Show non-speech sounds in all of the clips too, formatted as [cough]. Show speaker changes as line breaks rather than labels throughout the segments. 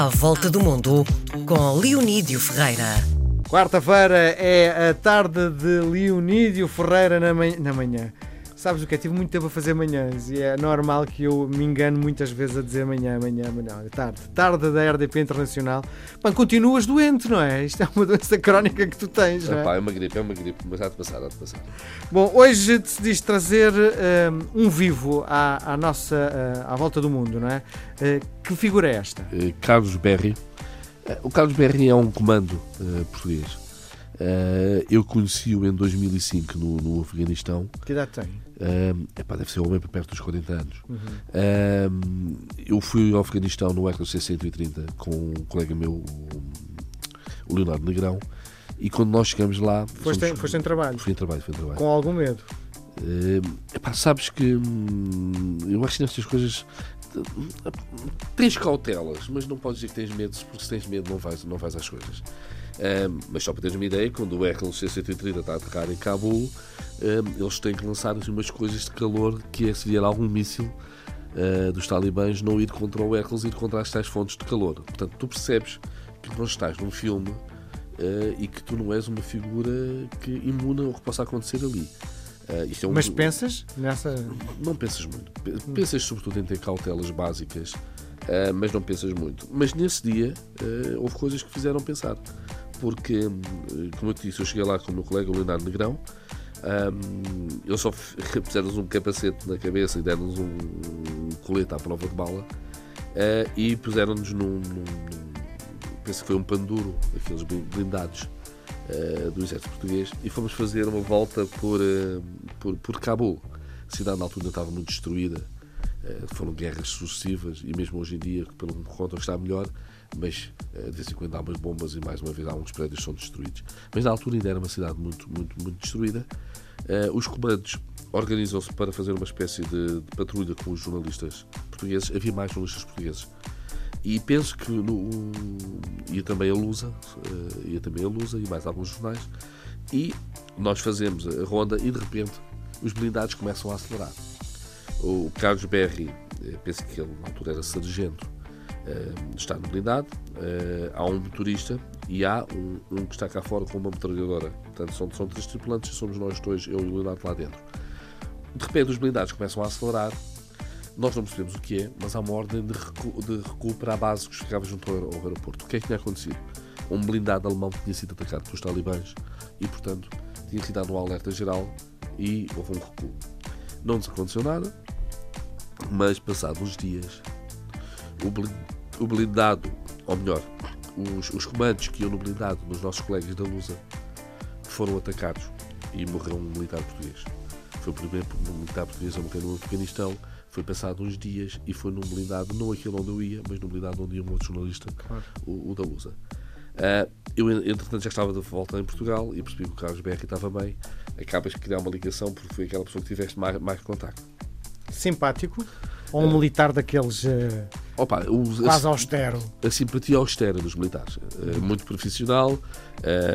À Volta do Mundo, com Leonídio Ferreira.
Quarta-feira é a tarde de Leonídio Ferreira na manhã. Na manhã. Sabes o que é? Tive muito tempo a fazer manhãs e é normal que eu me engane muitas vezes a dizer manhã, manhã, manhã. Tarde. Tarde da RDP Internacional. Pá, continuas doente, não é? Isto é uma doença crónica que tu tens, não é?
Epá, é uma gripe, é uma gripe, mas há de passar, há de passar.
Bom, hoje decidiste trazer um, um vivo à, à nossa, uh, à volta do mundo, não é? Uh, que figura é esta?
Uh, Carlos Berry. o Carlos Berry é um comando português. Eu conheci-o em 2005 no, no Afeganistão.
Que idade tem?
Uh, epá, deve ser homem para perto dos 40 anos. Uhum. Uh, eu fui ao Afeganistão no Hercules C-130 com um colega meu, o Leonardo Negrão, e quando nós chegamos lá.
Foste, somos, em, foste em trabalho?
Fui em trabalho, fui em trabalho.
Com algum medo?
Uh, epá, sabes que hum, eu acho que nestas coisas tens cautelas, mas não podes dizer que tens medo, porque se tens medo não vais, não vais às coisas. Uh, mas só para teres uma ideia, quando o Hercules C-130 está a aterrar em Cabul, uh, eles têm que lançar assim, umas coisas de calor que é se vier algum míssil uh, dos talibãs não ir contra o Hercules, ir contra as tais fontes de calor. Portanto, tu percebes que não estás num filme e que tu não és uma figura que imune ao que possa acontecer ali.
Uh, é um... Mas pensas nessa.
Não pensas muito. Pensas sobretudo em ter cautelas básicas, uh, mas não pensas muito. Mas nesse dia uh, houve coisas que fizeram pensar. Porque, como eu te disse, eu cheguei lá com o meu colega, o Leonardo Negrão. Um, eles só [laughs] puseram-nos um capacete na cabeça e deram-nos um, um colete à prova de bala e puseram-nos num, num, num. Penso que foi um panduro, aqueles blindados uh, do exército português e fomos fazer uma volta por, uh, por, por Cabul. A cidade na altura estava muito destruída, uh, foram guerras sucessivas e mesmo hoje em dia, pelo que me contam, está melhor, mas de vez em quando há umas bombas e mais uma vez há uns prédios que são destruídos. Mas na altura ainda era uma cidade muito, muito, muito destruída. os comandos organizam-se para fazer uma espécie de, de, patrulha com os jornalistas portugueses. Havia mais jornalistas portugueses e penso que no, ia também a Lusa, ia também a Lusa e mais alguns jornais. E nós fazemos a ronda e de repente os blindados começam a acelerar. O Carlos Berry, eh, penso que ele na altura era sargento, uh, está no blindado. Há um motorista e há um, um, que está cá fora com uma metralhadora. Portanto, são, são três tripulantes e somos nós dois, eu e o Leonardo lá dentro. De repente os blindados começam a acelerar nós não percebemos o que é, mas há uma ordem de recuo, de para a base que ficava junto ao, aeroporto. O que é que tinha acontecido? Um blindado alemão tinha sido atacado pelos talibãs e, portanto, tinha sido dado um alerta geral e houve um recuo. Não nos aconteceu nada, mas passados uns dias, o blindado, ou melhor, os, os comandos que iam no blindado dos nossos colegas da Lusa foram atacados e morreu um militar português. Foi o primeiro militar português a morrer no Afeganistão foi passado uns dias e foi num blindado, não aquele onde eu ia, mas num blindado onde ia um outro jornalista, claro. o, o, da Lusa. Uh, eu, entretanto, já estava de volta em Portugal e percebi que o Carlos Berri estava bem. Acabas de criar uma ligação porque foi aquela pessoa que tiveste mais, mais contacto.
Simpático? Ou um uh, militar daqueles uh, opa, o, quase a, austero?
A simpatia austera dos militares. Uh, muito profissional,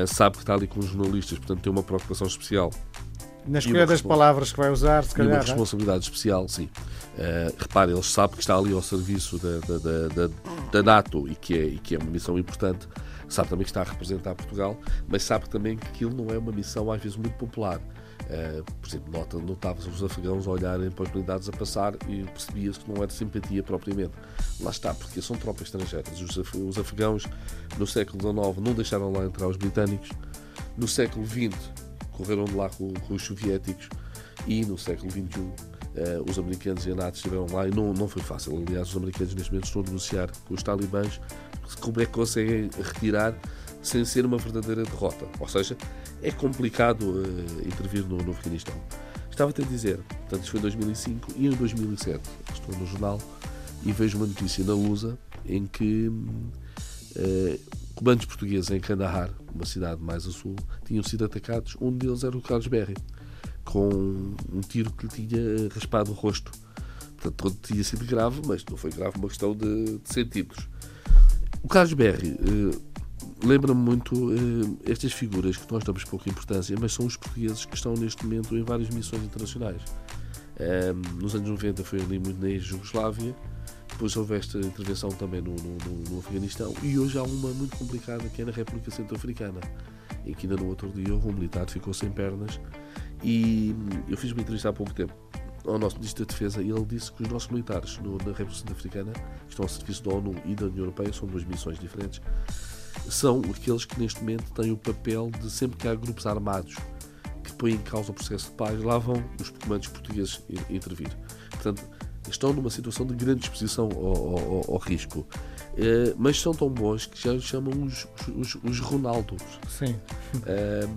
sabe que está ali com os jornalistas, portanto tem uma preocupação especial
na escolha das palavras que vai usar, se calhar.
E uma é? responsabilidade especial, sim. Uh, repare, ele sabe que está ali ao serviço da, da, da, da, NATO e que, é, e que é uma missão importante. Sabe também que está a representar Portugal, mas sabe também que aquilo não é uma missão, às vezes, muito popular. Uh, por exemplo, nota, notava-se os afegãos a olharem para os blindados a passar e percebia-se que não era simpatia propriamente. Lá está, porque são tropas estrangeiras. Os, os afegãos, no século XIX, não deixaram lá entrar os britânicos. No século XX, correram de lá com, com os soviéticos e no século XXI uh, eh, os americanos e a NATO estiveram lá e não, não foi fácil. Aliás, os americanos neste momento estão a negociar com os talibãs como é que conseguem retirar sem ser uma verdadeira derrota. Ou seja, é complicado uh, intervir no, no Afeganistão. Estava-te a dizer, portanto, isto foi em 2005 e em 2007 estou no jornal e vejo uma notícia na Lusa em que uh, comandos portugueses em Kandahar, uma cidade mais a sul, tinham sido atacados. Um deles era o Carlos Berry, com um tiro que lhe tinha raspado o rosto. Portanto, tinha sido grave, mas não foi grave, uma questão de, de centímetros. O Carlos Berry eh, lembra-me muito eh, estas figuras que nós damos pouca importância, mas são os portugueses que estão neste momento em várias missões internacionais. Eh, nos anos 90 foi ali muito na ex-Jugoslávia, Depois houve esta intervenção também no, no, no, Afeganistão e hoje há uma muito complicada que é na República Centro-Africana, em que ainda no outro dia houve um militar que ficou sem pernas e eu fiz uma entrevista há pouco tempo ao nosso Ministro da Defesa e ele disse que os nossos militares no, na República Centro-Africana, que estão ao serviço da ONU e da União Europeia, são duas missões diferentes, são aqueles que neste momento têm o papel de sempre que há grupos armados que põem em causa o processo de paz, lá vão os comandos portugueses intervir. Portanto, estão numa situação de grande exposição ao, ao, ao risco. Uh, mas são tão bons que já chamam os, os, os Ronaldos.
Sim.
Uh,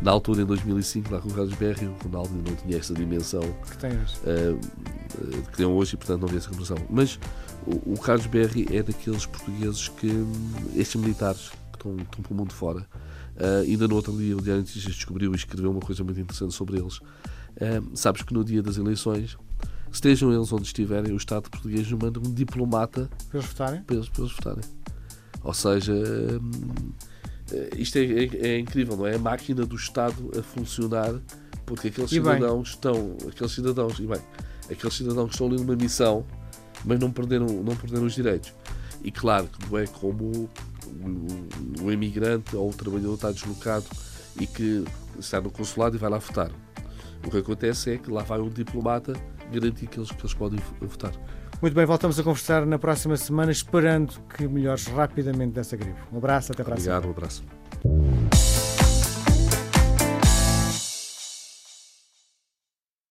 na altura, em 2005, lá com o Carlos Berri, o Ronaldo não tinha essa dimensão
que tem hoje,
uh, que tem hoje e, portanto, não havia essa comparação. Mas o, o, Carlos Berri é daqueles portugueses que, estes militares que estão, estão pelo mundo fora, ainda no outro dia o Diário de Notícias descobriu e escreveu uma coisa muito interessante sobre eles. sabes que no dia das eleições estejam eles onde estiverem, o Estado português manda um diplomata
para eles votarem.
Para eles, para eles votarem. Ou seja, hum, isto é, é, é, incrível, não é? A máquina do Estado a funcionar porque aqueles e cidadãos bem. estão, aqueles cidadãos, e bem, aqueles cidadãos que estão ali numa missão, mas não perderam, não perderam os direitos. E claro que não é como o, o imigrante ou o trabalhador está deslocado e que está no consulado e vai lá votar. O que acontece é que lá vai um diplomata garantir que eles, que eles podem votar.
Muito bem, voltamos a conversar na próxima semana, esperando que melhores rapidamente dessa gripe. Um abraço, até a
Obrigado, um abraço.